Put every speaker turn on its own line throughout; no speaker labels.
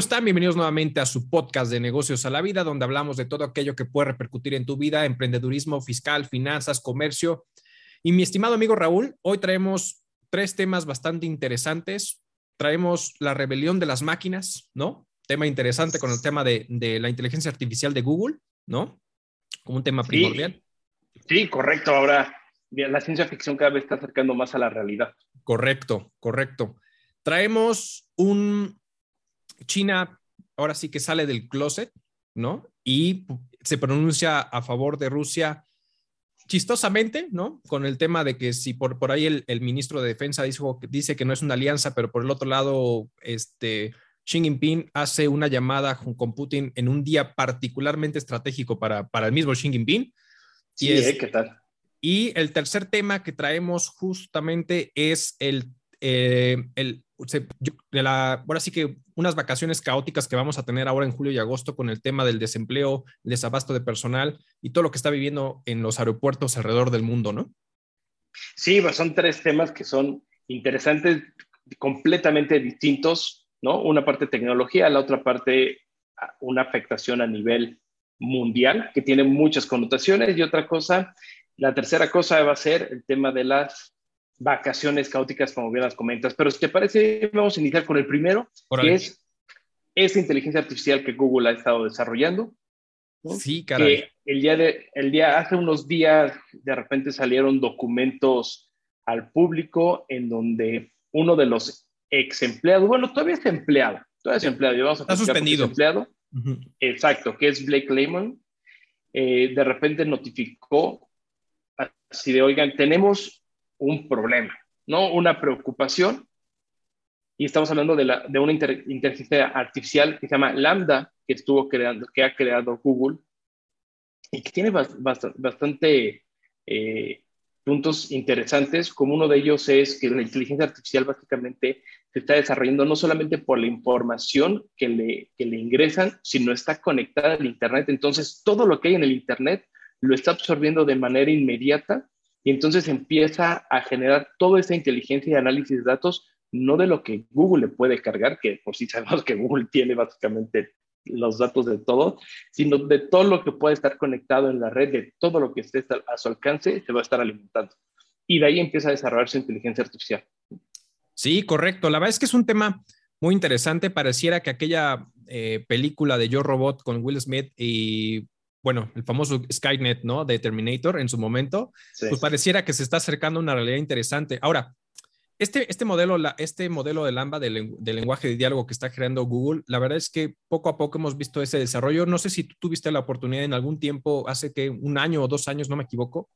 están? Bienvenidos nuevamente a su podcast de negocios a la vida, donde hablamos de todo aquello que puede repercutir en tu vida, emprendedurismo, fiscal, finanzas, comercio. Y mi estimado amigo Raúl, hoy traemos tres temas bastante interesantes. Traemos la rebelión de las máquinas, ¿no? Tema interesante con el tema de, la inteligencia artificial de Google, ¿no? Como un tema primordial.
Sí, correcto. Ahora la ciencia ficción cada vez está acercando más a la realidad.
Correcto, correcto. Traemos un China ahora sí que sale del closet, ¿no? Y se pronuncia a favor de Rusia chistosamente, ¿no? Con el tema de que si por, por ahí el, ministro de Defensa dijo, dice que no es una alianza, pero por el otro lado, este, Xi Jinping hace una llamada con Putin en un día particularmente estratégico para, para el mismo Xi Jinping.
Sí, ¿eh? ¿qué tal?
Y el tercer tema que traemos justamente es el, eh, el de la, ahora sí que unas vacaciones caóticas que vamos a tener ahora en julio y agosto con el tema del desempleo, el desabasto de personal y todo lo que está viviendo en los aeropuertos alrededor del mundo, ¿no?
Sí, son tres temas que son interesantes, completamente distintos, ¿no? Una parte tecnología, la otra parte una afectación a nivel mundial que tiene muchas connotaciones y otra cosa, la tercera cosa va a ser el tema de las vacaciones caóticas, como bien las comentas. Pero si te parece, vamos a iniciar con el primero, que es esta inteligencia artificial que Google ha estado desarrollando.
Sí, caray.
el día de, el día, hace unos días, de repente salieron documentos al público en donde uno de los ex empleados, bueno, todavía es empleado, todavía es empleado, vamos a
Está suspendido.
empleado, exacto, que es Blake Lehman, eh, de repente notificó así de, oigan, tenemos un problema, ¿no? Una preocupación. Y estamos hablando de, una inteligencia artificial que se llama Lambda, que estuvo creando, que ha creado Google y que tiene bastante eh, puntos interesantes, como uno de ellos es que la inteligencia artificial básicamente se está desarrollando no solamente por la información que le, que le ingresan, sino está conectada al Internet. Entonces, todo lo que hay en el Internet lo está absorbiendo de manera inmediata y entonces empieza a generar toda esa inteligencia y análisis de datos, no de lo que Google le puede cargar, que por si sabemos que Google tiene básicamente los datos de todo, sino de todo lo que puede estar conectado en la red, de todo lo que esté a su alcance, se va a estar alimentando. Y de ahí empieza a desarrollarse inteligencia artificial.
Sí, correcto. La verdad es que es un tema muy interesante. Pareciera que aquella eh, película de Yo Robot con Will Smith y bueno, el famoso Skynet, ¿no? De Terminator en su momento, pues pareciera que se está acercando a una realidad interesante. Ahora, este, este, modelo, la, este modelo de Lambda del, lenguaje de diálogo que está creando Google, la verdad es que poco a poco hemos visto ese desarrollo. No sé si tú tuviste la oportunidad en algún tiempo, hace que un año o dos años, no me equivoco,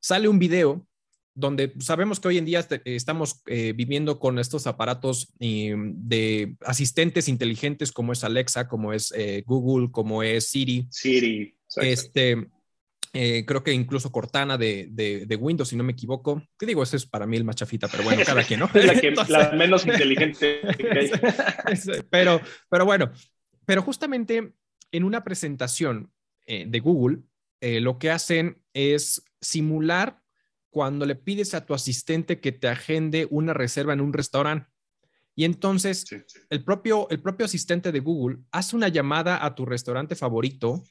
sale un video donde sabemos que hoy en día estamos eh, viviendo con estos aparatos eh, de asistentes inteligentes como es Alexa, como es eh, Google, como es Siri.
Siri.
Este, eh, creo que incluso Cortana de, de, Windows, si no me equivoco. ¿Qué digo? Ese es para mí el más chafita, pero bueno, cada quien, ¿no?
la, menos inteligente.
pero, pero bueno, pero justamente en una presentación eh, de Google, eh, lo que hacen es simular cuando le pides a tu asistente que te agende una reserva en un restaurante. Y entonces El, propio, el propio asistente de Google hace una llamada a tu restaurante favorito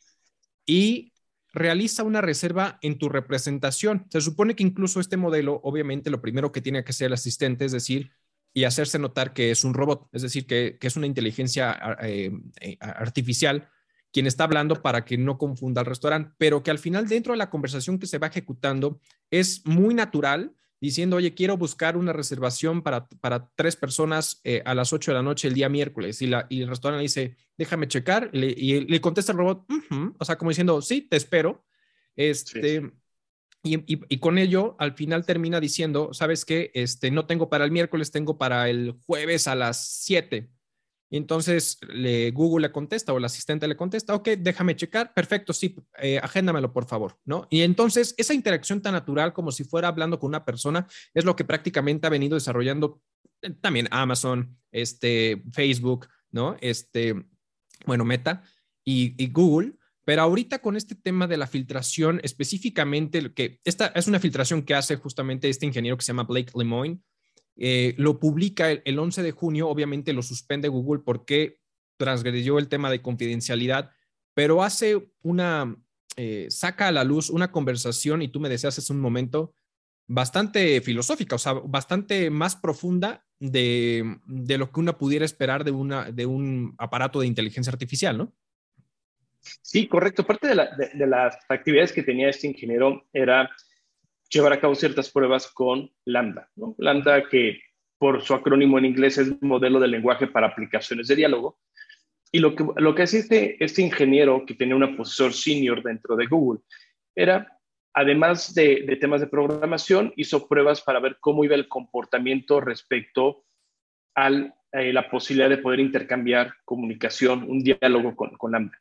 y realiza una reserva en tu representación. Se supone que incluso este modelo, obviamente, lo primero que tiene que hacer el asistente es decir, y hacerse notar que es un robot, es decir, que, es una inteligencia eh, eh, artificial quien está hablando para que no confunda al restaurante, pero que al final dentro de la conversación que se va ejecutando es muy natural diciendo, oye, quiero buscar una reservación para, para tres personas eh, a las 8 de la noche el día miércoles. Y, la, y el restaurante le dice, déjame checar. y le contesta el robot, o sea, como diciendo, sí, te espero. Este, Y, y, con ello, al final termina diciendo, ¿sabes qué? Este, no tengo para el miércoles, tengo para el jueves a las 7. Entonces le, Google le contesta o el asistente le contesta, ok, déjame checar, perfecto, sí, eh, agéndamelo por favor, ¿no? Y entonces esa interacción tan natural como si fuera hablando con una persona es lo que prácticamente ha venido desarrollando eh, también Amazon, este, Facebook, ¿no? Este, bueno, Meta y, y Google. Pero ahorita con este tema de la filtración, específicamente, que esta es una filtración que hace justamente este ingeniero que se llama Blake Lemoine, eh, lo publica el, 11 de junio, obviamente lo suspende Google porque transgredió el tema de confidencialidad, pero hace una, eh, saca a la luz una conversación, y tú me decías hace un momento, bastante filosófica, o sea, bastante más profunda de, lo que uno pudiera esperar de, una, de un aparato de inteligencia artificial, ¿no?
Sí, correcto. Parte de, de, las actividades que tenía este ingeniero era llevar a cabo ciertas pruebas con Lambda. ¿no? Lambda, que por su acrónimo en inglés es modelo de lenguaje para aplicaciones de diálogo. Y lo que, lo que hacía este, este ingeniero, que tenía un profesor senior dentro de Google, era además de, temas de programación, hizo pruebas para ver cómo iba el comportamiento respecto a eh, la posibilidad de poder intercambiar comunicación, un diálogo con, con Lambda.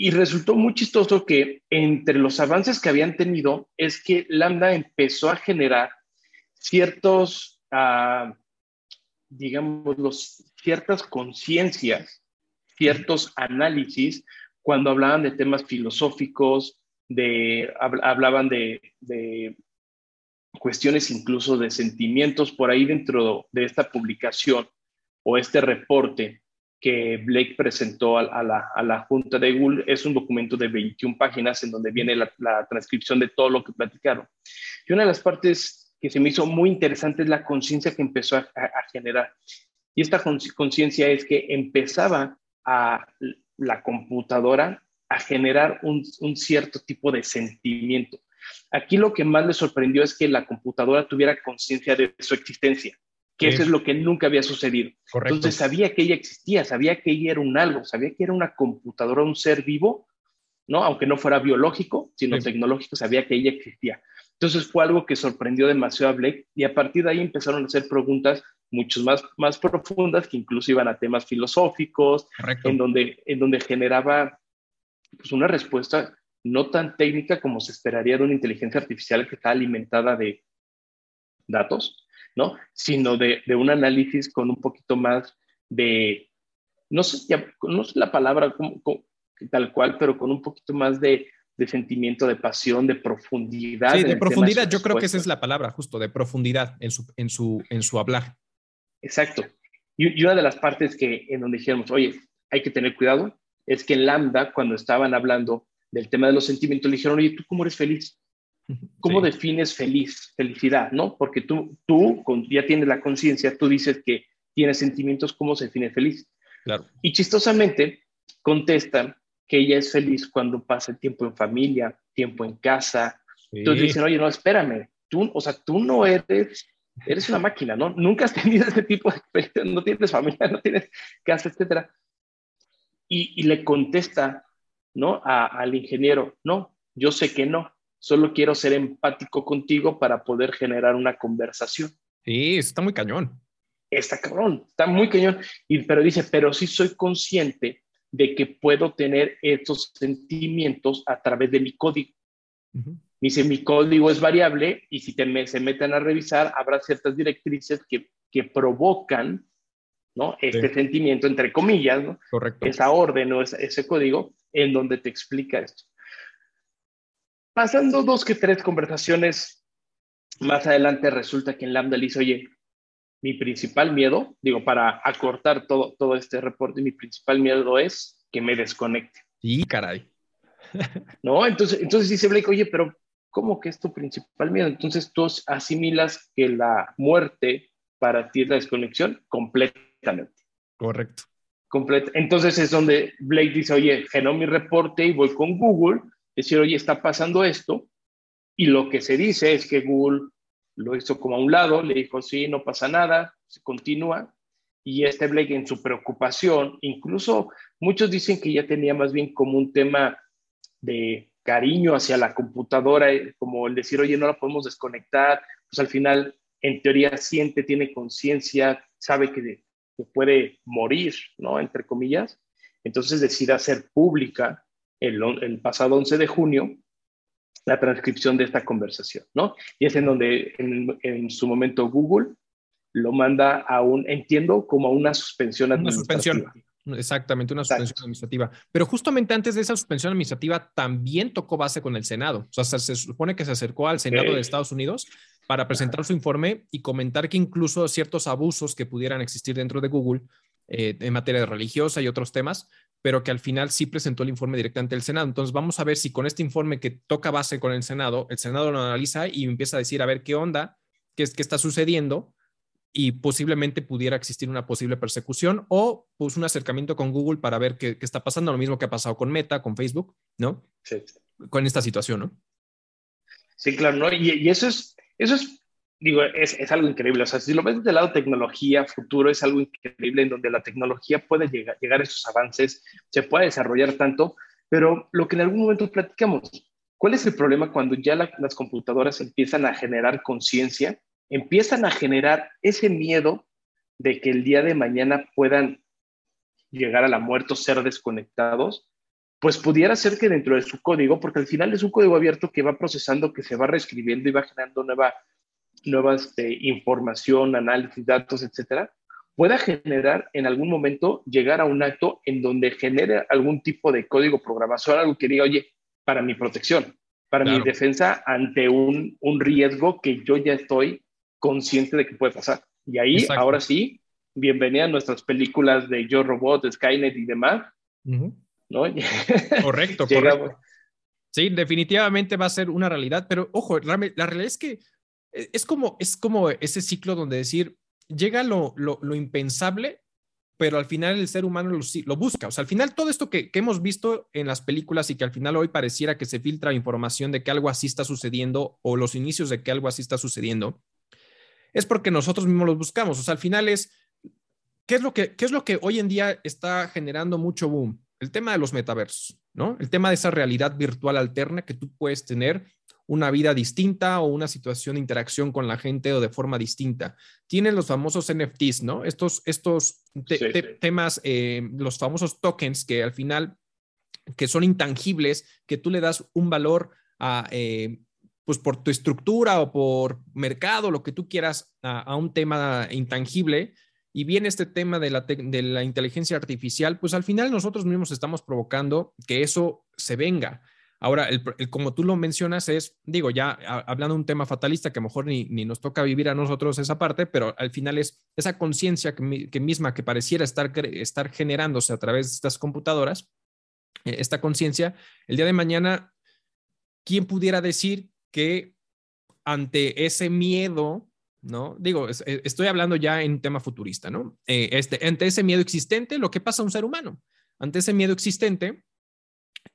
Y resultó muy chistoso que entre los avances que habían tenido es que Lambda empezó a generar ciertos, uh, digamos, ciertas conciencias, ciertos análisis cuando hablaban de temas filosóficos, de, hablaban de, cuestiones incluso de sentimientos por ahí dentro de esta publicación o este reporte que Blake presentó a, la, Junta de Google es un documento de 21 páginas en donde viene la, transcripción de todo lo que platicaron. Y una de las partes que se me hizo muy interesante es la conciencia que empezó a, generar. Y esta conciencia es que empezaba a la computadora a generar un, cierto tipo de sentimiento. Aquí lo que más le sorprendió es que la computadora tuviera conciencia de su existencia, que eso es lo que nunca había sucedido. Entonces sabía que ella existía, sabía que ella era un algo, sabía que era una computadora, un ser vivo, ¿no? Aunque no fuera biológico, sino tecnológico, sabía que ella existía. Entonces fue algo que sorprendió demasiado a Blake y a partir de ahí empezaron a hacer preguntas mucho más, más profundas que incluso iban a temas filosóficos, en donde, en donde generaba pues una respuesta no tan técnica como se esperaría de una inteligencia artificial que está alimentada de datos, ¿no? Sino de, de un análisis con un poquito más de, no sé, no sé la palabra tal cual, pero con un poquito más de, de sentimiento, de pasión, de profundidad.
Sí, de profundidad, yo creo que esa es la palabra, justo, de profundidad en su, en su, en su hablar.
Exacto. Y, y una de las partes que en donde dijimos, oye, hay que tener cuidado, es que en Lambda, cuando estaban hablando del tema de los sentimientos, le dijeron, oye, ¿tú cómo eres feliz? ¿Cómo defines feliz, felicidad? ¿No? Porque tú, tú ya tienes la conciencia, tú dices que tienes sentimientos, ¿cómo se define feliz?
Claro.
Y chistosamente contestan que ella es feliz cuando pasa el tiempo en familia, tiempo en casa. Entonces dicen, oye, no, espérame, tú, o sea, tú no eres, eres una máquina, ¿no? Nunca has tenido ese tipo de no tienes familia, no tienes casa, etcétera y, le contesta, ¿no? al ingeniero, no, yo sé que no, solo quiero ser empático contigo para poder generar una conversación.
Sí, está muy cañón.
Está cabrón, está muy cañón. Y, pero dice, pero sí soy consciente de que puedo tener estos sentimientos a través de mi código. Dice, mi código es variable y si te se meten a revisar, habrá ciertas directrices que, que provocan ¿no? Este sentimiento, entre comillas, ¿no?
Correcto.
Esa orden o ese, código en donde te explica esto. Pasando dos que tres conversaciones más adelante, resulta que en Lambda le dice, oye, mi principal miedo, digo, para acortar todo, todo este reporte, mi principal miedo es que me desconecte.
Y caray.
¿No? Entonces, entonces dice Blake, oye, pero ¿cómo que es tu principal miedo? Entonces tú asimilas que la muerte para ti es la desconexión completa
Correcto.
Completo. Entonces es donde Blake dice, oye, genó mi reporte y voy con Google, decir, oye, está pasando esto. Y lo que se dice es que Google lo hizo como a un lado, le dijo, sí, no pasa nada, se continúa. Y este Blake en su preocupación, incluso muchos dicen que ya tenía más bien como un tema de cariño hacia la computadora, eh, como el decir, oye, no la podemos desconectar, pues al final, en teoría, siente, tiene conciencia, sabe que puede morir, ¿no? Entre comillas. Entonces decide hacer pública el, el, pasado 11 de junio la transcripción de esta conversación, ¿no? Y es en donde en, en su momento Google lo manda a un, entiendo, como a una suspensión administrativa. Una suspensión.
Exactamente, una suspensión administrativa. Pero justamente antes de esa suspensión administrativa también tocó base con el Senado. O sea, se supone que se acercó al Senado de Estados Unidos para presentar su informe y comentar que incluso ciertos abusos que pudieran existir dentro de Google eh, en materia religiosa y otros temas, pero que al final sí presentó el informe directamente del Senado. Entonces vamos a ver si con este informe que toca base con el Senado, el Senado lo analiza y empieza a decir, a ver qué onda, qué, qué está sucediendo y posiblemente pudiera existir una posible persecución o pues un acercamiento con Google para ver qué, qué está pasando, lo mismo que ha pasado con Meta, con Facebook, ¿no?
Sí.
Con esta situación, ¿no?
Sí, claro, ¿no? Y, y eso es, eso es, digo, es, es, algo increíble. O sea, si lo ves del lado tecnología, futuro, es algo increíble en donde la tecnología puede llegar, llegar a esos avances, se puede desarrollar tanto, pero lo que en algún momento platicamos, ¿cuál es el problema cuando ya la, las computadoras empiezan a generar conciencia empiezan a generar ese miedo de que el día de mañana puedan llegar a la muerte o ser desconectados, pues pudiera ser que dentro de su código, porque al final es un código abierto que va procesando, que se va reescribiendo y va generando nueva, nueva este, información, análisis, datos, etcétera, pueda generar en algún momento llegar a un acto en donde genere algún tipo de código programación, algo que diga, oye, para mi protección, para claro. mi defensa ante un, un riesgo que yo ya estoy consciente de que puede pasar. Y ahí, Exacto. ahora sí, bienvenida a nuestras películas de Yo Robot, Skynet y demás. Uh -huh. ¿no?
Correcto, correcto. Sí, definitivamente va a ser una realidad, pero ojo, la, realidad es que eh, es como, es como ese ciclo donde decir, llega lo, lo, lo impensable, pero al final el ser humano lo, lo, busca. O sea, al final todo esto que, que, hemos visto en las películas y que al final hoy pareciera que se filtra información de que algo así está sucediendo o los inicios de que algo así está sucediendo, es porque nosotros mismos los buscamos. O sea, al final es, ¿qué es lo que, qué es lo que hoy en día está generando mucho boom? El tema de los metaversos, ¿no? El tema de esa realidad virtual alterna que tú puedes tener una vida distinta o una situación de interacción con la gente o de forma distinta. Tienen los famosos NFTs, ¿no? Estos, estos te, sí, te, sí. temas, eh, los famosos tokens que al final, que son intangibles, que tú le das un valor a, eh, pues por tu estructura o por mercado, lo que tú quieras, a, a un tema intangible, y viene este tema de la, de la, inteligencia artificial, pues al final nosotros mismos estamos provocando que eso se venga. Ahora, el, como tú lo mencionas, es, digo, ya hablando de un tema fatalista que a lo mejor ni, ni, nos toca vivir a nosotros esa parte, pero al final es esa conciencia que, que, misma que pareciera estar, estar generándose a través de estas computadoras, eh, esta conciencia, el día de mañana, ¿quién pudiera decir que ante ese miedo, ¿no? Digo, es, estoy hablando ya en tema futurista, ¿no? Eh, este, ante ese miedo existente, lo que pasa a un ser humano. Ante ese miedo existente,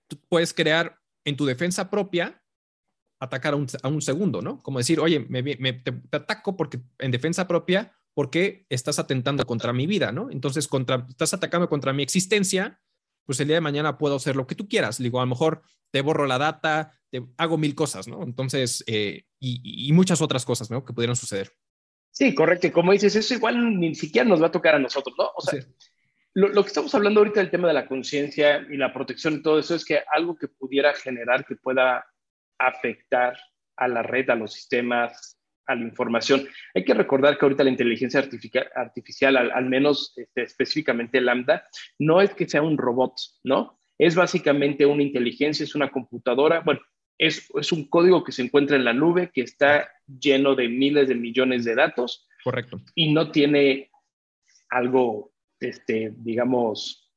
tú puedes crear en tu defensa propia atacar a un, a un segundo, ¿no? Como decir, oye, me, me te, te, ataco porque en defensa propia porque estás atentando contra mi vida, ¿no? Entonces, contra, estás atacando contra mi existencia, pues el día de mañana puedo hacer lo que tú quieras. Digo, a lo mejor te borro la data, te hago mil cosas, ¿no? Entonces, eh, y, y, muchas otras cosas, ¿no? Que pudieran suceder.
Sí, correcto. Como dices, eso igual ni siquiera nos va a tocar a nosotros, ¿no? O sea, sí. Lo, lo, que estamos hablando ahorita del tema de la conciencia y la protección y todo eso es que algo que pudiera generar que pueda afectar a la red, a los sistemas, a la información. Hay que recordar que ahorita la inteligencia artificial, artificial al, al, menos este, específicamente Lambda, no es que sea un robot, ¿no? Es básicamente una inteligencia, es una computadora, bueno, es, es un código que se encuentra en la nube, que está lleno de miles de millones de datos.
Correcto.
Y no tiene algo, este, digamos,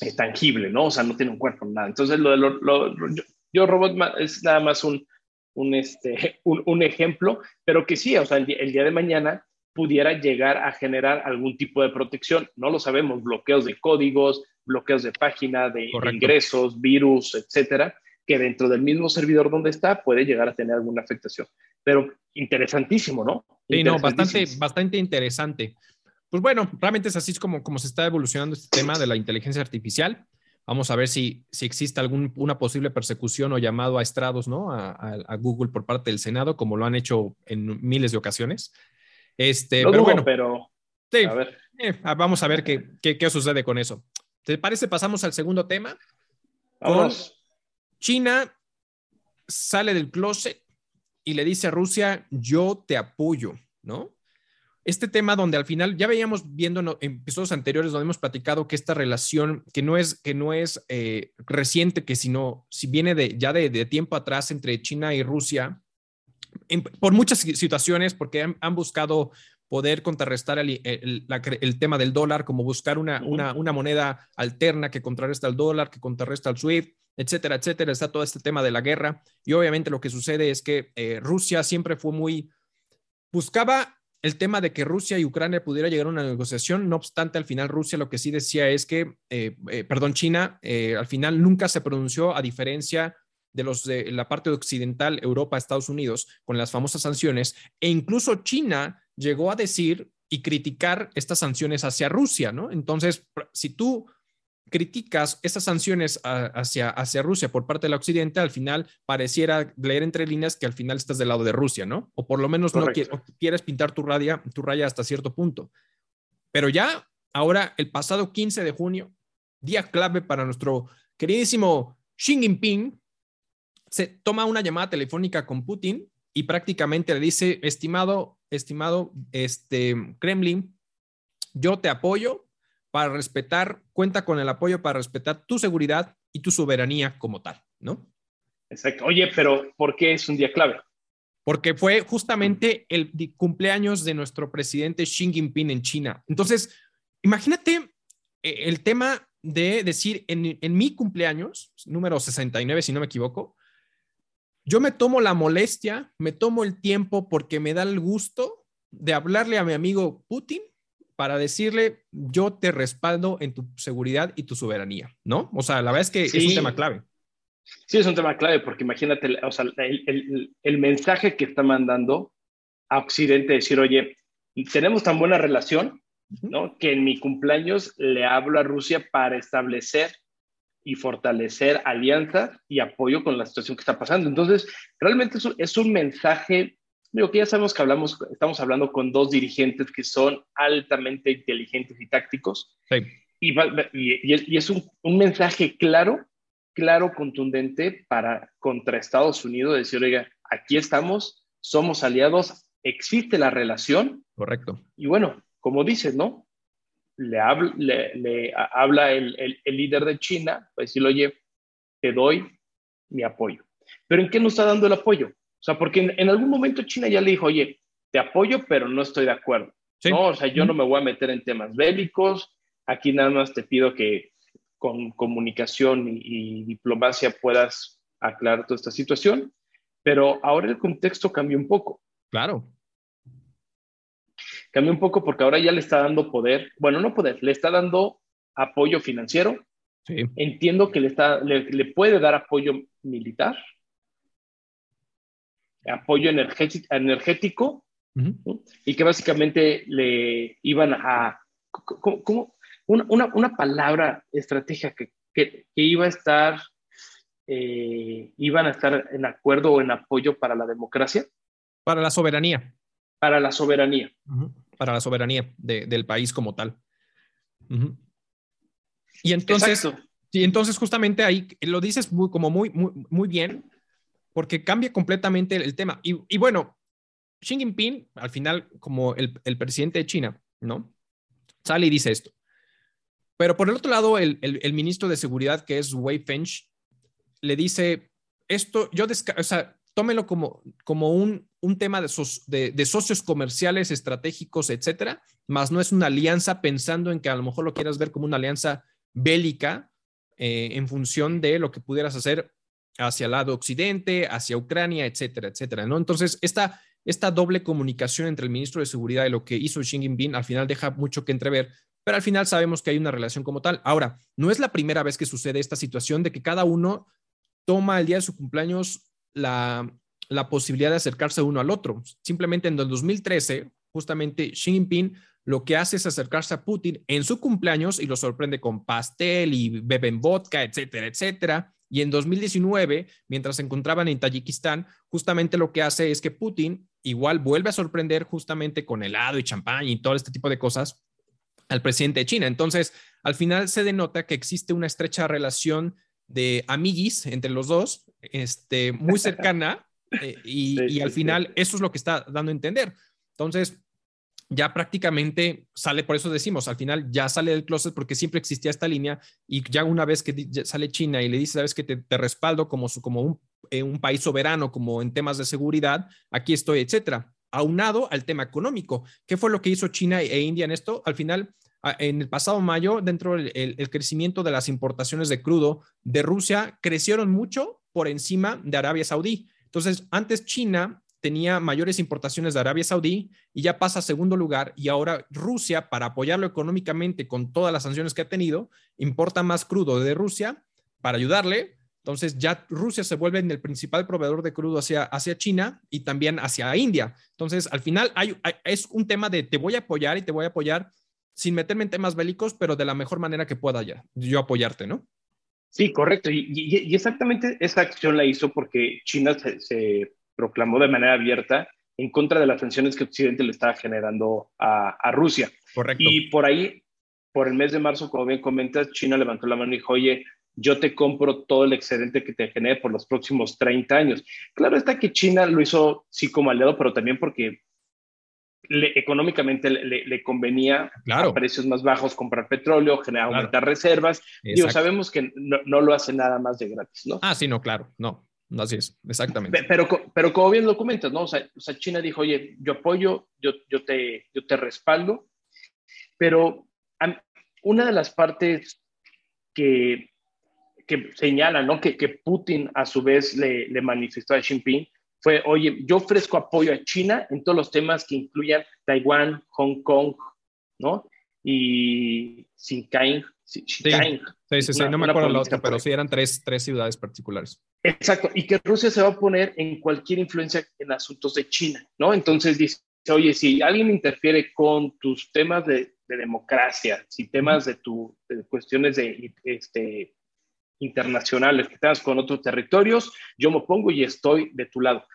eh, tangible, ¿no? O sea, no tiene un cuerpo, nada. Entonces, lo de lo, lo, yo, yo robot es nada más un, un, este, un, un, ejemplo, pero que sí, o sea, el, el, día de mañana pudiera llegar a generar algún tipo de protección. No lo sabemos, bloqueos de códigos, bloqueos de página, de Correcto. ingresos, virus, etcétera, que dentro del mismo servidor donde está puede llegar a tener alguna afectación. Pero interesantísimo, ¿no?
Sí, no, bastante, bastante interesante. Pues bueno, realmente es así como, como se está evolucionando este tema de la inteligencia artificial. Vamos a ver si, si existe alguna posible persecución o llamado a estrados ¿no? A, a, a, Google por parte del Senado, como lo han hecho en miles de ocasiones. Este,
no
pero
dudo,
bueno,
pero
sí, a ver. Eh, vamos a ver qué, qué, qué, sucede con eso. ¿Te parece? Pasamos al segundo tema.
Vamos.
Con China sale del closet y le dice a Rusia, yo te apoyo, ¿no? Este tema donde al final ya veíamos viendo en episodios anteriores donde hemos platicado que esta relación que no es que no es eh, reciente que sino si viene de ya de, de, tiempo atrás entre China y Rusia en, por muchas situaciones porque han, han buscado poder contrarrestar el, tema del dólar, como buscar una, una, moneda alterna que contrarresta al dólar, que contrarresta al SWIFT, etcétera, etcétera. Está todo este tema de la guerra. Y obviamente lo que sucede es que eh, Rusia siempre fue muy, buscaba el tema de que Rusia y Ucrania pudiera llegar a una negociación. No obstante, al final Rusia lo que sí decía es que, eh, eh, perdón, China, al final nunca se pronunció a diferencia de los de la parte occidental, Europa, Estados Unidos, con las famosas sanciones, e incluso China llegó a decir y criticar estas sanciones hacia Rusia, ¿no? Entonces, si tú criticas estas sanciones hacia, hacia Rusia por parte del occidente, al final pareciera leer entre líneas que al final estás del lado de Rusia, ¿no? O por lo menos no quieres, pintar tu, raya, tu raya hasta cierto punto. Pero ya, ahora, el pasado 15 de junio, día clave para nuestro queridísimo Xi Jinping, se toma una llamada telefónica con Putin y prácticamente le dice, estimado, estimado, este, Kremlin, yo te apoyo para respetar, cuenta con el apoyo para respetar tu seguridad y tu soberanía como tal, ¿no?
Exacto. Oye, pero ¿por qué es un día clave?
Porque fue justamente el cumpleaños de nuestro presidente Xi Jinping en China. Entonces, imagínate eh, el tema de decir en, en mi cumpleaños, número 69, si no me equivoco, yo me tomo la molestia, me tomo el tiempo porque me da el gusto de hablarle a mi amigo Putin para decirle, yo te respaldo en tu seguridad y tu soberanía, ¿no? O sea, la verdad es que es un tema clave.
Sí, es un tema clave porque imagínate, o sea, el, mensaje que está mandando a Occidente, decir, oye, tenemos tan buena relación, ¿no? Que en mi cumpleaños le hablo a Rusia para establecer y fortalecer alianzas y apoyo con la situación que está pasando. Entonces, realmente es un, mensaje, digo que ya sabemos que hablamos, estamos hablando con dos dirigentes que son altamente inteligentes y tácticos. Y, y, es, un, un, mensaje claro, claro, contundente para contra Estados Unidos, decir, oiga, aquí estamos, somos aliados, existe la relación.
Correcto.
Y bueno, como dices, ¿no? le, habla, le, habla el, el, líder de China para decirle, oye, te doy mi apoyo. Pero ¿en qué nos está dando el apoyo? O sea, porque en, algún momento China ya le dijo, oye, te apoyo, pero no estoy de acuerdo. ¿no? O sea, yo no me voy a meter en temas bélicos, aquí nada más te pido que con comunicación y, y diplomacia puedas aclarar toda esta situación, pero ahora el contexto cambió un poco.
Claro.
Cambia un poco porque ahora ya le está dando poder, bueno, no poder, le está dando apoyo financiero. Entiendo que le, está, le, puede dar apoyo militar, apoyo energético, y que básicamente le iban a, como, una, una, palabra estratégica que, que, iba a estar, eh, iban a estar en acuerdo o en apoyo para la democracia.
Para la soberanía.
Para la soberanía.
Para la soberanía del país como tal. Y entonces, y entonces justamente ahí lo dices muy, como muy, muy, muy bien, porque cambia completamente el, tema. Y, bueno, Xi Jinping, al final, como el, presidente de China, ¿no? Sale y dice esto. Pero por el otro lado, el, ministro de Seguridad, que es Wei Fench, le dice, esto, yo, o sea, tómelo como, como un, un tema de, de, socios comerciales, estratégicos, etcétera, más no es una alianza pensando en que a lo mejor lo quieras ver como una alianza bélica eh, en función de lo que pudieras hacer hacia el lado occidente, hacia Ucrania, etcétera, etcétera, ¿no? Entonces, esta, esta doble comunicación entre el ministro de Seguridad y lo que hizo Xi Jinping al final deja mucho que entrever, pero al final sabemos que hay una relación como tal. Ahora, no es la primera vez que sucede esta situación de que cada uno toma el día de su cumpleaños la, posibilidad de acercarse uno al otro. Simplemente en el 2013, justamente Xi Jinping lo que hace es acercarse a Putin en su cumpleaños y lo sorprende con pastel y beben vodka, etcétera, etcétera. Y en 2019, mientras se encontraban en Tayikistán, justamente lo que hace es que Putin igual vuelve a sorprender justamente con helado y champán y todo este tipo de cosas al presidente de China. Entonces, al final se denota que existe una estrecha relación de amiguis entre los dos, este, muy cercana, eh, y, al final eso es lo que está dando a entender. Entonces, ya prácticamente sale, por eso decimos, al final ya sale del closet porque siempre existía esta línea y ya una vez que sale China y le dice, sabes que te, respaldo como, como un, eh, un, país soberano, como en temas de seguridad, aquí estoy, etcétera. aunado al tema económico. ¿Qué fue lo que hizo China e India en esto? Al final, en el pasado mayo, dentro del el crecimiento de las importaciones de crudo de Rusia, crecieron mucho por encima de Arabia Saudí. Entonces, antes China tenía mayores importaciones de Arabia Saudí y ya pasa a segundo lugar y ahora Rusia, para apoyarlo económicamente con todas las sanciones que ha tenido, importa más crudo de Rusia para ayudarle. Entonces ya Rusia se vuelve el principal proveedor de crudo hacia, hacia China y también hacia India. Entonces, al final hay, es un tema de te voy a apoyar y te voy a apoyar sin meterme en temas bélicos, pero de la mejor manera que pueda ya, yo apoyarte, ¿no?
Sí, correcto. Y, exactamente esa acción la hizo porque China se, proclamó de manera abierta en contra de las sanciones que Occidente le estaba generando a, Rusia.
Correcto.
Y por ahí, por el mes de marzo, como bien comentas, China levantó la mano y dijo, oye, yo te compro todo el excedente que te genere por los próximos 30 años. Claro está que China lo hizo sí como aliado, pero también porque económicamente le, convenía a precios más bajos comprar petróleo, generar aumentar reservas. Digo, sabemos que no, lo hace nada más de gratis, ¿no?
Ah, sí, no, claro, no, no así es, exactamente.
Pero, pero como bien lo comentas, ¿no? O sea, China dijo, oye, yo apoyo, yo, yo, te, yo te respaldo, pero una de las partes que, que señala, ¿no? Que, que Putin a su vez le, le manifestó a Xi Jinping fue, oye, yo ofrezco apoyo a China en todos los temas que incluyan Taiwán, Hong Kong, ¿no? Y Xinjiang.
Sí, sí, sí, no me acuerdo la otra, pero sí eran tres, tres ciudades particulares.
Exacto, y que Rusia se va a poner en cualquier influencia en asuntos de China, ¿no? Entonces dice, oye, si alguien interfiere con tus temas de, de democracia, si temas de, tu, de cuestiones de este, internacionales que tengas con otros territorios, yo me pongo y estoy de tu lado.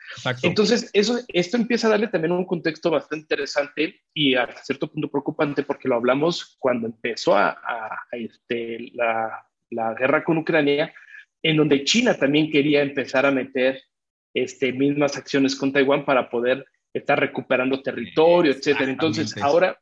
Entonces, eso, esto empieza a darle también un contexto bastante interesante y a cierto punto preocupante porque lo hablamos cuando empezó a, este, la, la, guerra con Ucrania, en donde China también quería empezar a meter este, mismas acciones con Taiwán para poder estar recuperando territorio, etcétera. Entonces, ahora,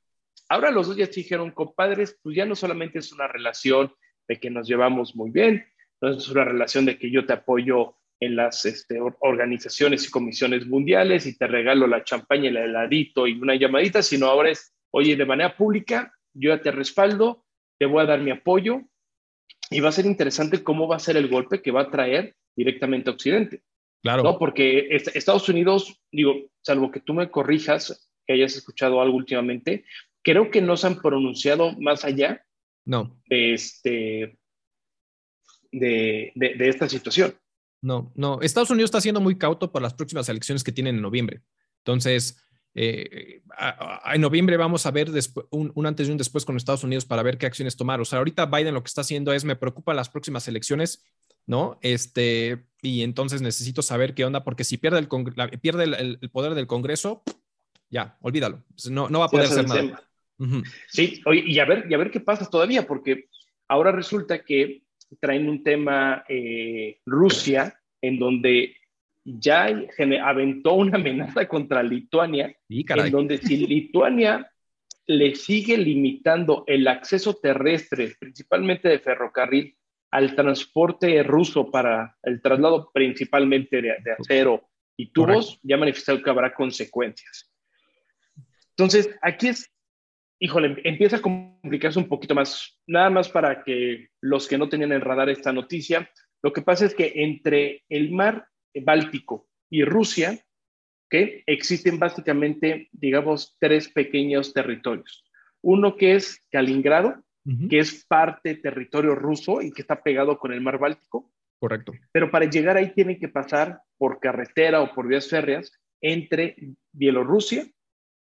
ahora los dos ya dijeron, compadres, pues ya no solamente es una relación de que nos llevamos muy bien, entonces es una relación de que yo te apoyo en las este, organizaciones y comisiones mundiales y te regalo la champaña, el heladito y una llamadita, sino ahora es, oye, de manera pública, yo ya te respaldo, te voy a dar mi apoyo y va a ser interesante cómo va a ser el golpe que va a traer directamente a Occidente.
Claro.
¿no? Porque Estados Unidos, digo, salvo que tú me corrijas, que hayas escuchado algo últimamente, creo que no se han pronunciado más allá
no.
de, este, de, esta situación.
No, no. Estados Unidos está siendo muy cauto por las próximas elecciones que tienen en noviembre. Entonces, eh, en noviembre vamos a ver un, antes y un después con Estados Unidos para ver qué acciones tomar. O sea, ahorita Biden lo que está haciendo es me preocupa las próximas elecciones, ¿no? Este, y entonces necesito saber qué onda, porque si pierde el, pierde el, poder del Congreso, ya, olvídalo. No, no va a poder hacer nada.
Sí, y a ver, y a ver qué pasa todavía, porque ahora resulta que traen un tema eh, Rusia, en donde ya aventó una amenaza contra Lituania, en donde si Lituania le sigue limitando el acceso terrestre, principalmente de ferrocarril, al transporte ruso para el traslado principalmente de, acero y tubos, ya manifestado que habrá consecuencias. Entonces, aquí es híjole, empieza a complicarse un poquito más. Nada más para que los que no tenían el radar esta noticia, lo que pasa es que entre el mar Báltico y Rusia, que existen básicamente, digamos, tres pequeños territorios. Uno que es Kaliningrado, que es parte territorio ruso y que está pegado con el mar Báltico.
Correcto.
Pero para llegar ahí tienen que pasar por carretera o por vías férreas entre Bielorrusia,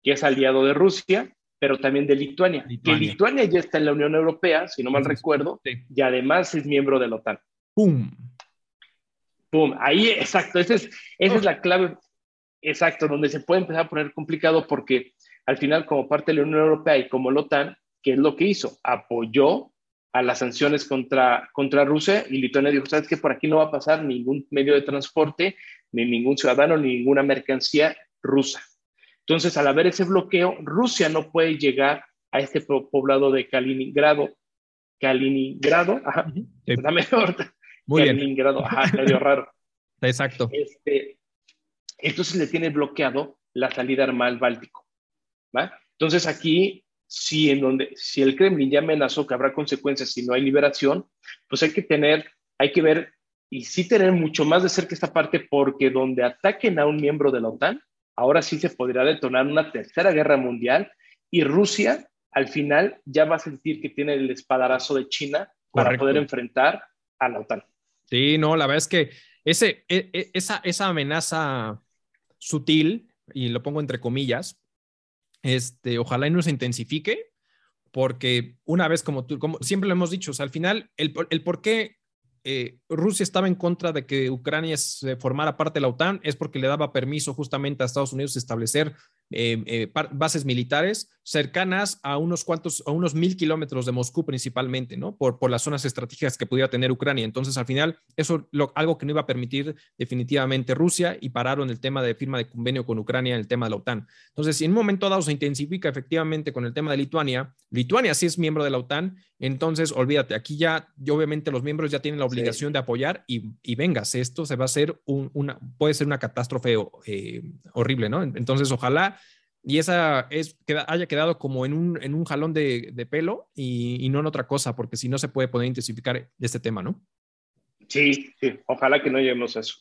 que es aliado de Rusia, pero también de Lituania, que Lituania ya está en la Unión Europea, si no mal recuerdo, y además es miembro de la OTAN.
¡Pum!
¡Pum! Ahí, exacto, esa es, esa es la clave, exacto, donde se puede empezar a poner complicado porque al final, como parte de la Unión Europea y como la OTAN, ¿qué es lo que hizo? Apoyó a las sanciones contra, contra Rusia y Lituania dijo, ¿sabes qué? Por aquí no va a pasar ningún medio de transporte, ni ningún ciudadano, ni ninguna mercancía rusa. Entonces, al haber ese bloqueo, Rusia no puede llegar a este poblado de Kaliningrado. Kaliningrado, ajá, está mejor.
Muy
Kaliningrado, ajá, medio raro.
Exacto.
Este, entonces le tiene bloqueado la salida al Báltico. ¿va? Entonces aquí, si, en donde, si el Kremlin ya amenazó que habrá consecuencias si no hay liberación, pues hay que tener, hay que ver y sí tener mucho más de cerca esta parte porque donde ataquen a un miembro de la OTAN, ahora sí se podría detonar una tercera guerra mundial y Rusia al final ya va a sentir que tiene el espadarazo de China para poder enfrentar a la OTAN.
Sí, no, la verdad es que ese, e, e, esa, esa amenaza sutil, y lo pongo entre comillas, este, ojalá y no se intensifique, porque una vez como tú, como siempre lo hemos dicho, al final, el, el por qué eh, Rusia estaba en contra de que Ucrania se formara parte de la OTAN es porque le daba permiso justamente a Estados Unidos establecer eh, eh, bases militares cercanas a unos cuantos, a unos mil kilómetros de Moscú principalmente, ¿no? Por, por las zonas estratégicas que pudiera tener Ucrania. Entonces, al final, eso lo, algo que no iba a permitir definitivamente Rusia y pararon el tema de firma de convenio con Ucrania en el tema de la OTAN. Entonces, si en un momento dado se intensifica efectivamente con el tema de Lituania, Lituania sí es miembro de la OTAN, entonces olvídate, aquí ya, obviamente los miembros ya tienen la obligación de apoyar y, y vengas, esto se va a hacer una, puede ser una catástrofe eh, horrible, ¿no? Entonces, ojalá y esa es que haya quedado como en un, en un jalón de, de pelo y, y, no en otra cosa, porque si no se puede poder intensificar este tema, ¿no?
Sí, sí, ojalá que no lleguemos a eso.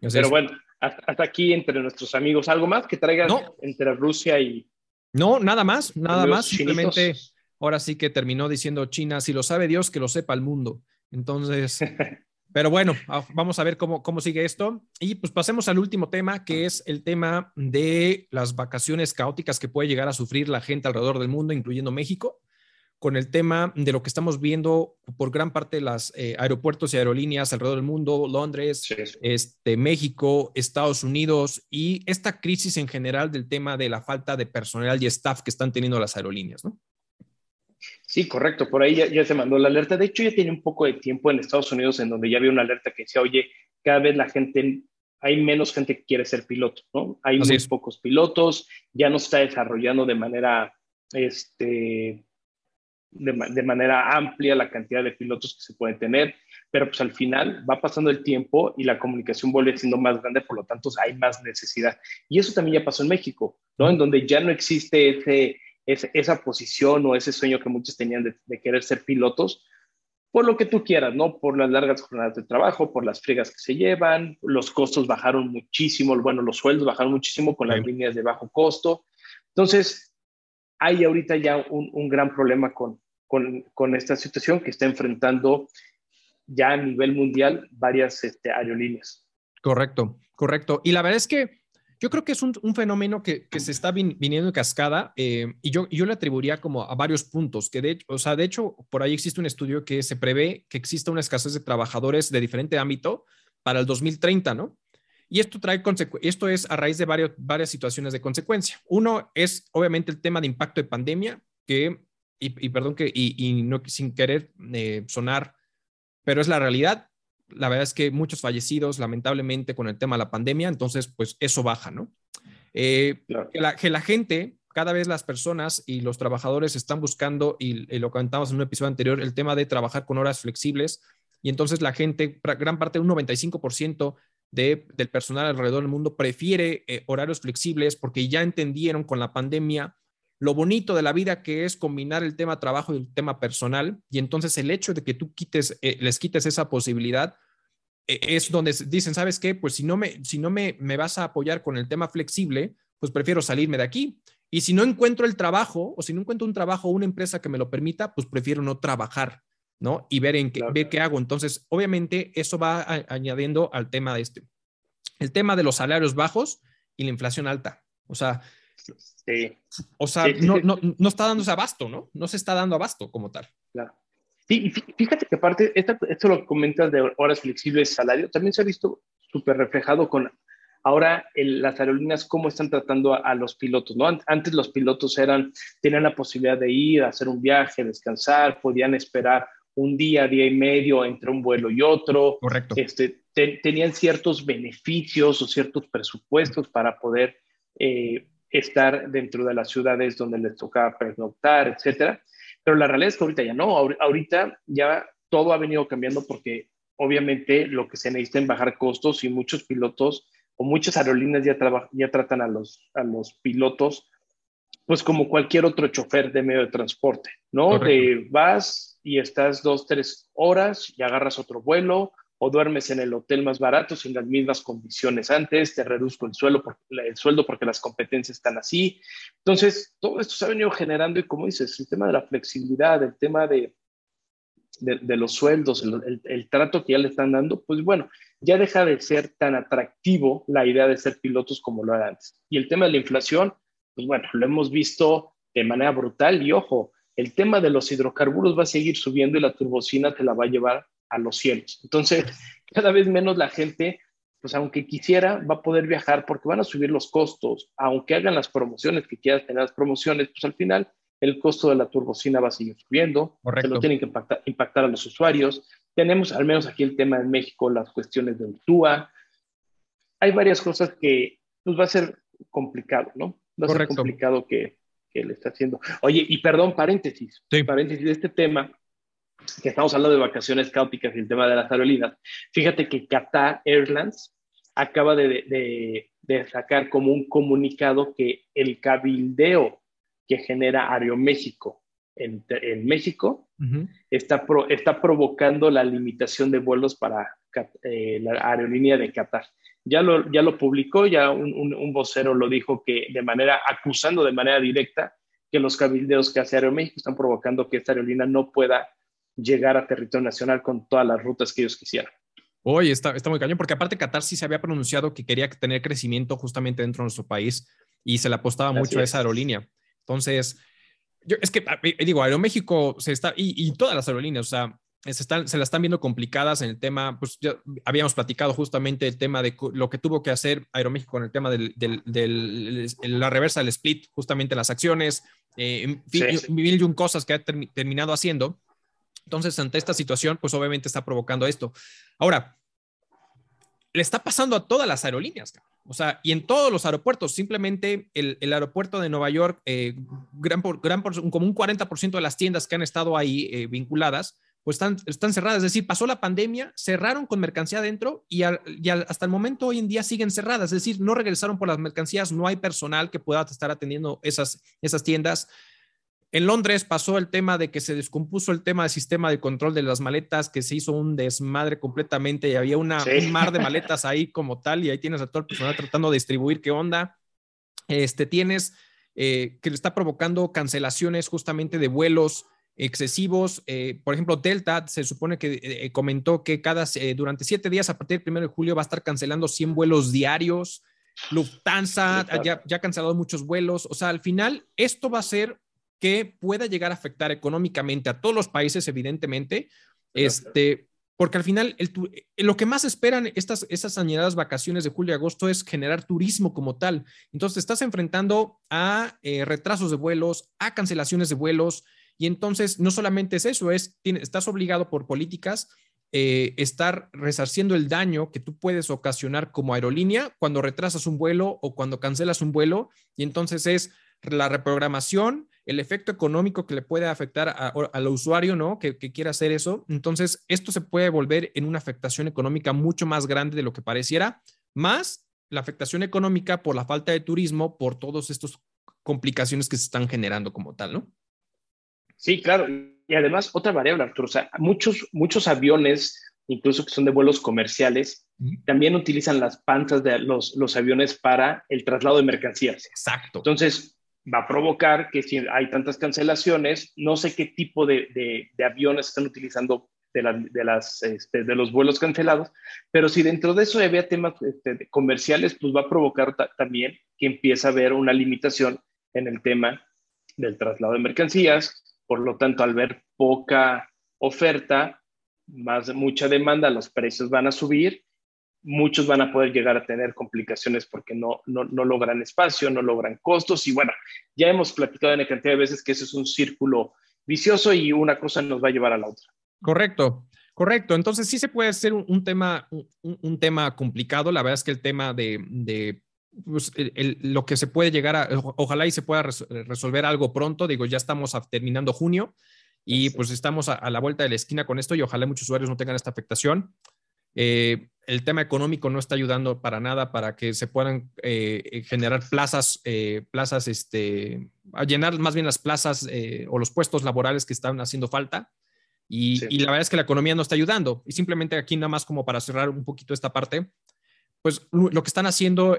Pero bueno, hasta, aquí entre nuestros amigos, ¿algo más que traigan entre Rusia y...
No, nada más, nada más, simplemente ahora sí que terminó diciendo China, si lo sabe Dios, que lo sepa el mundo. Entonces, Pero bueno, vamos a ver cómo, cómo sigue esto. Y pues pasemos al último tema, que es el tema de las vacaciones caóticas que puede llegar a sufrir la gente alrededor del mundo, incluyendo México, con el tema de lo que estamos viendo por gran parte de los eh, aeropuertos y aerolíneas alrededor del mundo, Londres, este, México, Estados Unidos, y esta crisis en general del tema de la falta de personal y staff que están teniendo las aerolíneas, ¿no?
Sí, correcto. Por ahí ya, se mandó la alerta. De hecho, ya tiene un poco de tiempo en Estados Unidos en donde ya había una alerta que decía, oye, cada vez la gente, hay menos gente que quiere ser piloto, ¿no? Hay muy pocos pilotos, ya no se está desarrollando de manera, este, de, manera amplia la cantidad de pilotos que se pueden tener, pero pues al final va pasando el tiempo y la comunicación vuelve siendo más grande, por lo tanto hay más necesidad. Y eso también ya pasó en México, ¿no? En donde ya no existe ese esa posición o ese sueño que muchos tenían de, querer ser pilotos, por lo que tú quieras, ¿no? Por las largas jornadas de trabajo, por las friegas que se llevan, los costos bajaron muchísimo, bueno, los sueldos bajaron muchísimo con las líneas de bajo costo. Entonces, hay ahorita ya un, gran problema con, con, con, esta situación que está enfrentando ya a nivel mundial varias este, aerolíneas.
Correcto, correcto. Y la verdad es que yo creo que es un, fenómeno que, se está viniendo en cascada eh, y yo, yo le atribuiría como a varios puntos, que de hecho, o sea, de hecho, por ahí existe un estudio que se prevé que exista una escasez de trabajadores de diferente ámbito para el 2030, ¿no? Y esto trae esto es a raíz de varios, varias situaciones de consecuencia. Uno es obviamente el tema de impacto de pandemia, que, y, perdón que, y, no sin querer eh, sonar, pero es la realidad la verdad es que muchos fallecidos, lamentablemente, con el tema de la pandemia, entonces, pues eso baja, ¿no? Eh, que, la, gente, cada vez las personas y los trabajadores están buscando, y, lo comentamos en un episodio anterior, el tema de trabajar con horas flexibles, y entonces la gente, gran parte, un 95% de, del personal alrededor del mundo prefiere eh, horarios flexibles porque ya entendieron con la pandemia lo bonito de la vida que es combinar el tema trabajo y el tema personal. Y entonces el hecho de que tú quites, eh, les quites esa posibilidad eh, es donde dicen, ¿sabes qué? Pues si no, me, si no me, me vas a apoyar con el tema flexible, pues prefiero salirme de aquí. Y si no encuentro el trabajo o si no encuentro un trabajo o una empresa que me lo permita, pues prefiero no trabajar, ¿no? Y ver en qué, ver qué hago. Entonces, obviamente, eso va añadiendo al tema de este. El tema de los salarios bajos y la inflación alta. O sea, Sí. O sea, no, no, no, está dándose abasto, ¿no? No se está dando abasto como tal.
Claro. Sí, y fíjate que aparte, esto, lo comentas de horas flexibles, salario, también se ha visto súper reflejado con ahora las aerolíneas cómo están tratando a, los pilotos, ¿no? Antes los pilotos eran, tenían la posibilidad de ir, a hacer un viaje, descansar, podían esperar un día, día y medio entre un vuelo y otro.
Correcto.
Este, tenían ciertos beneficios o ciertos presupuestos para poder eh, estar dentro de las ciudades donde les tocaba pernoctar, etcétera. Pero la realidad es que ahorita ya no, ahorita ya todo ha venido cambiando porque obviamente lo que se necesita es bajar costos y muchos pilotos o muchas aerolíneas ya, ya tratan a los, a los pilotos pues como cualquier otro chofer de medio de transporte, ¿no? De vas y estás dos, tres horas y agarras otro vuelo o duermes en el hotel más barato sin las mismas condiciones antes, te reduzco el, suelo el sueldo porque las competencias están así. Entonces, todo esto se ha venido generando y como dices, el tema de la flexibilidad, el tema de, de, los sueldos, el, el, trato que ya le están dando, pues bueno, ya deja de ser tan atractivo la idea de ser pilotos como lo era antes. Y el tema de la inflación, pues bueno, lo hemos visto de manera brutal y ojo, el tema de los hidrocarburos va a seguir subiendo y la turbocina te la va a llevar a los cielos. Entonces, cada vez menos la gente, pues aunque quisiera, va a poder viajar porque van a subir los costos, aunque hagan las promociones que quieras tener las promociones, pues al final el costo de la turbocina va a seguir subiendo, se lo tienen que impactar, a los usuarios. Tenemos al menos aquí el tema en México, las cuestiones del TUA. Hay varias cosas que pues va a ser complicado, ¿no? Va a ser complicado que, que le está haciendo. Oye, y perdón, paréntesis, sí. paréntesis de este tema, que estamos hablando de vacaciones caóticas y el tema de las aerolíneas, fíjate que Qatar Airlines acaba de, sacar como un comunicado que el cabildeo que genera Aeroméxico en, en México está, está provocando la limitación de vuelos para eh, la aerolínea de Qatar. Ya lo, ya lo publicó, ya un, un, vocero lo dijo que de manera, acusando de manera directa que los cabildeos que hace Aeroméxico están provocando que esta aerolínea no pueda llegar a territorio nacional con todas las rutas que ellos quisieran.
Oye, está, está muy cañón, porque aparte Qatar sí se había pronunciado que quería tener crecimiento justamente dentro de nuestro país y se le apostaba mucho a esa aerolínea. Entonces, yo, es que digo, Aeroméxico se está, y, todas las aerolíneas, o sea, se, están, se la están viendo complicadas en el tema, pues ya habíamos platicado justamente el tema de lo que tuvo que hacer Aeroméxico con el tema de del, la reversa del split, justamente las acciones, eh, mil y un cosas que ha terminado haciendo. Entonces, ante esta situación, pues obviamente está provocando esto. Ahora, le está pasando a todas las aerolíneas, o sea, y en todos los aeropuertos, simplemente el, aeropuerto de Nueva York, eh, gran por, gran como un 40% de las tiendas que han estado ahí eh, vinculadas, pues están, están cerradas. Es decir, pasó la pandemia, cerraron con mercancía adentro y, hasta el momento hoy en día siguen cerradas. Es decir, no regresaron por las mercancías, no hay personal que pueda estar atendiendo esas, esas tiendas. En Londres pasó el tema de que se descompuso el tema del sistema de control de las maletas, que se hizo un desmadre completamente y había una, un mar de maletas ahí como tal y ahí tienes a todo el personal tratando de distribuir qué onda. Este, tienes eh, que le está provocando cancelaciones justamente de vuelos excesivos. Eh, por ejemplo, Delta se supone que eh, comentó que cada, durante siete días a partir del 1 de julio va a estar cancelando 100 vuelos diarios. Lufthansa ya, ya ha cancelado muchos vuelos. O sea, al final esto va a ser que pueda llegar a afectar económicamente a todos los países, evidentemente, este, porque al final el, lo que más esperan estas, estas añadidas vacaciones de julio y agosto es generar turismo como tal. Entonces, estás enfrentando a eh, retrasos de vuelos, a cancelaciones de vuelos, y entonces no solamente es eso, es, estás obligado por políticas eh, estar resarciendo el daño que tú puedes ocasionar como aerolínea cuando retrasas un vuelo o cuando cancelas un vuelo, y entonces es la reprogramación, el efecto económico que le puede afectar al usuario, ¿no? Que, quiera hacer eso. Entonces, esto se puede volver en una afectación económica mucho más grande de lo que pareciera, más la afectación económica por la falta de turismo, por todas estas complicaciones que se están generando como tal, ¿no?
Sí, claro. Y además, otra variable, Arturo, o sea, muchos, muchos aviones, incluso que son de vuelos comerciales, también utilizan las panzas de los, los aviones para el traslado de mercancías.
Exacto.
Entonces, va a provocar que si hay tantas cancelaciones, no sé qué tipo de, de, aviones están utilizando de, las, este, de los vuelos cancelados, pero si dentro de eso había temas este, comerciales, pues va a provocar también que empiece a haber una limitación en el tema del traslado de mercancías, por lo tanto, al ver poca oferta, más mucha demanda, los precios van a subir muchos van a poder llegar a tener complicaciones porque no, no, no, logran espacio, no logran costos y bueno, ya hemos platicado en cantidad de veces que ese es un círculo vicioso y una cosa nos va a llevar a la otra.
Correcto, correcto. Entonces sí se puede hacer un, tema, un, tema complicado. La verdad es que el tema de, de pues, lo que se puede llegar a, ojalá y se pueda resolver algo pronto. Digo, ya estamos terminando junio y pues estamos a, a la vuelta de la esquina con esto y ojalá muchos usuarios no tengan esta afectación Eh, el tema económico no está ayudando para nada para que se puedan eh, generar plazas, plazas, este, a llenar más bien las plazas o los puestos laborales que están haciendo falta. Y, y, la verdad es que la economía no está ayudando. Y simplemente aquí nada más como para cerrar un poquito esta parte, pues lo que están haciendo,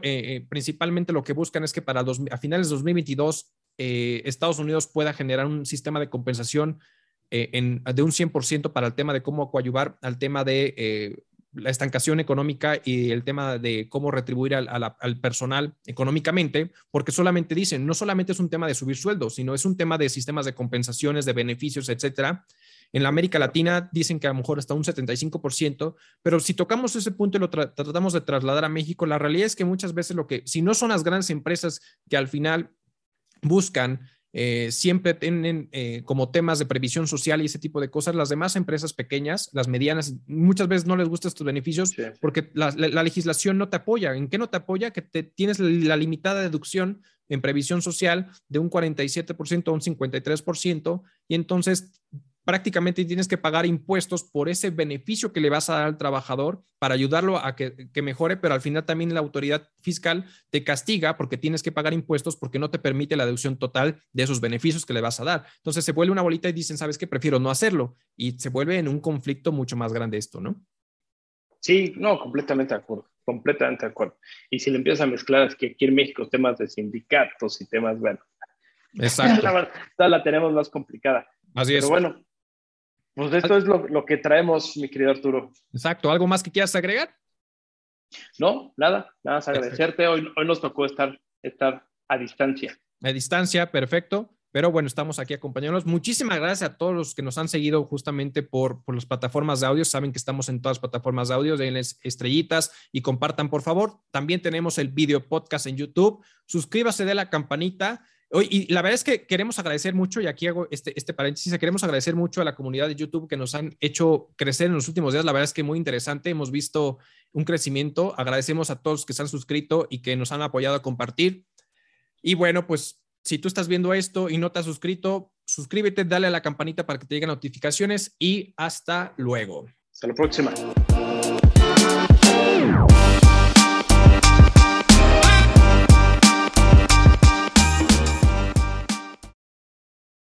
principalmente lo que buscan es que para a finales de 2022 Estados Unidos pueda generar un sistema de compensación eh, de un 100% para el tema de cómo coadyuvar al tema de eh, la estancación económica y el tema de cómo retribuir al, personal económicamente, porque solamente dicen, no solamente es un tema de subir sueldos, sino es un tema de sistemas de compensaciones, de beneficios, etcétera. En la América Latina dicen que a lo mejor hasta un 75%, pero si tocamos ese punto y lo tratamos de trasladar a México, la realidad es que muchas veces lo que, si no son las grandes empresas que al final buscan eh, siempre tienen eh, como temas de previsión social y ese tipo de cosas. Las demás empresas pequeñas, las medianas, muchas veces no les gustan estos beneficios porque la, legislación no te apoya. ¿En qué no te apoya? Que te, tienes la limitada deducción en previsión social de un 47% a un 53% y entonces prácticamente tienes que pagar impuestos por ese beneficio que le vas a dar al trabajador para ayudarlo a que, mejore, pero al final también la autoridad fiscal te castiga porque tienes que pagar impuestos porque no te permite la deducción total de esos beneficios que le vas a dar. Entonces se vuelve una bolita y dicen, ¿sabes qué? Prefiero no hacerlo. Y se vuelve en un conflicto mucho más grande esto, ¿no?
Sí, no, completamente de acuerdo, completamente de acuerdo. Y si le empiezas a mezclar, es que aquí en México temas de sindicatos y temas, bueno.
Exacto.
la, la tenemos más complicada.
Así
Pero
es.
bueno, pues esto es lo, que traemos, mi querido Arturo.
Exacto. ¿Algo más que quieras agregar?
No, nada, nada más agradecerte. Hoy, hoy nos tocó estar, estar a distancia.
A distancia, perfecto. Pero bueno, estamos aquí acompañándonos. Muchísimas gracias a todos los que nos han seguido justamente por, por las plataformas de audio. Saben que estamos en todas las plataformas de audio. Denles estrellitas y compartan, por favor. También tenemos el video podcast en YouTube. Suscríbase de la campanita y la verdad es que queremos agradecer mucho, y aquí hago este, este paréntesis, queremos agradecer mucho a la comunidad de YouTube que nos han hecho crecer en los últimos días. La verdad es que muy interesante, hemos visto un crecimiento. Agradecemos a todos que se han suscrito y que nos han apoyado a compartir. Y bueno, pues si tú estás viendo esto y no te has suscrito, suscríbete, dale a la campanita para que te lleguen notificaciones y hasta luego.
Hasta la próxima.